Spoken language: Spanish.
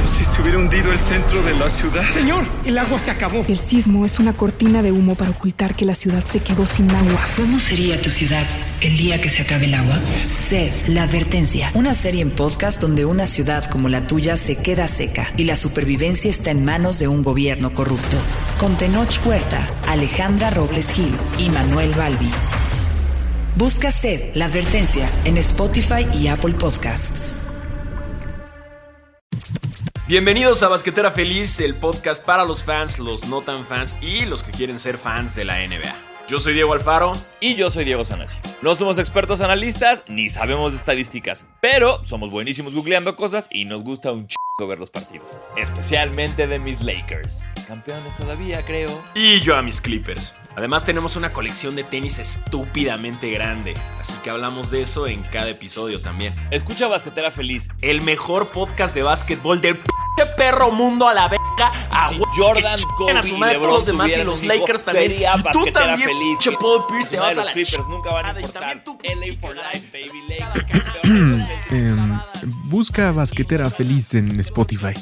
como si se hubiera hundido el centro de la ciudad. Señor, el agua se acabó. El sismo es una cortina de humo para ocultar que la ciudad se quedó sin agua. ¿Cómo sería tu ciudad el día que se acabe el agua? Sed, la advertencia. Una serie en podcast donde una ciudad como la tuya se queda seca y la supervivencia está en manos de un gobierno corrupto. Con Tenoch Puerta, Alejandra Robles Gil y Manuel Balbi. Busca Sed, la advertencia en Spotify y Apple Podcasts. Bienvenidos a Basquetera Feliz, el podcast para los fans, los no tan fans y los que quieren ser fans de la NBA. Yo soy Diego Alfaro. Y yo soy Diego Sanasi. No somos expertos analistas ni sabemos de estadísticas, pero somos buenísimos googleando cosas y nos gusta un chingo ver los partidos. Especialmente de mis Lakers. Campeones todavía, creo. Y yo a mis Clippers. Además tenemos una colección de tenis estúpidamente grande, así que hablamos de eso en cada episodio también. Escucha Basquetera Feliz. El mejor podcast de básquetbol del p perro mundo a la verga. A Sí, Jordan, Kobe a su y madre LeBron todos los demás y los Lakers también. sería Y tú también, feliz. pinche Paul Pierce, te vas a los la Clippers nunca van a importar. también tú, LA for life, baby. Em, busca Basquetera Feliz en Spotify.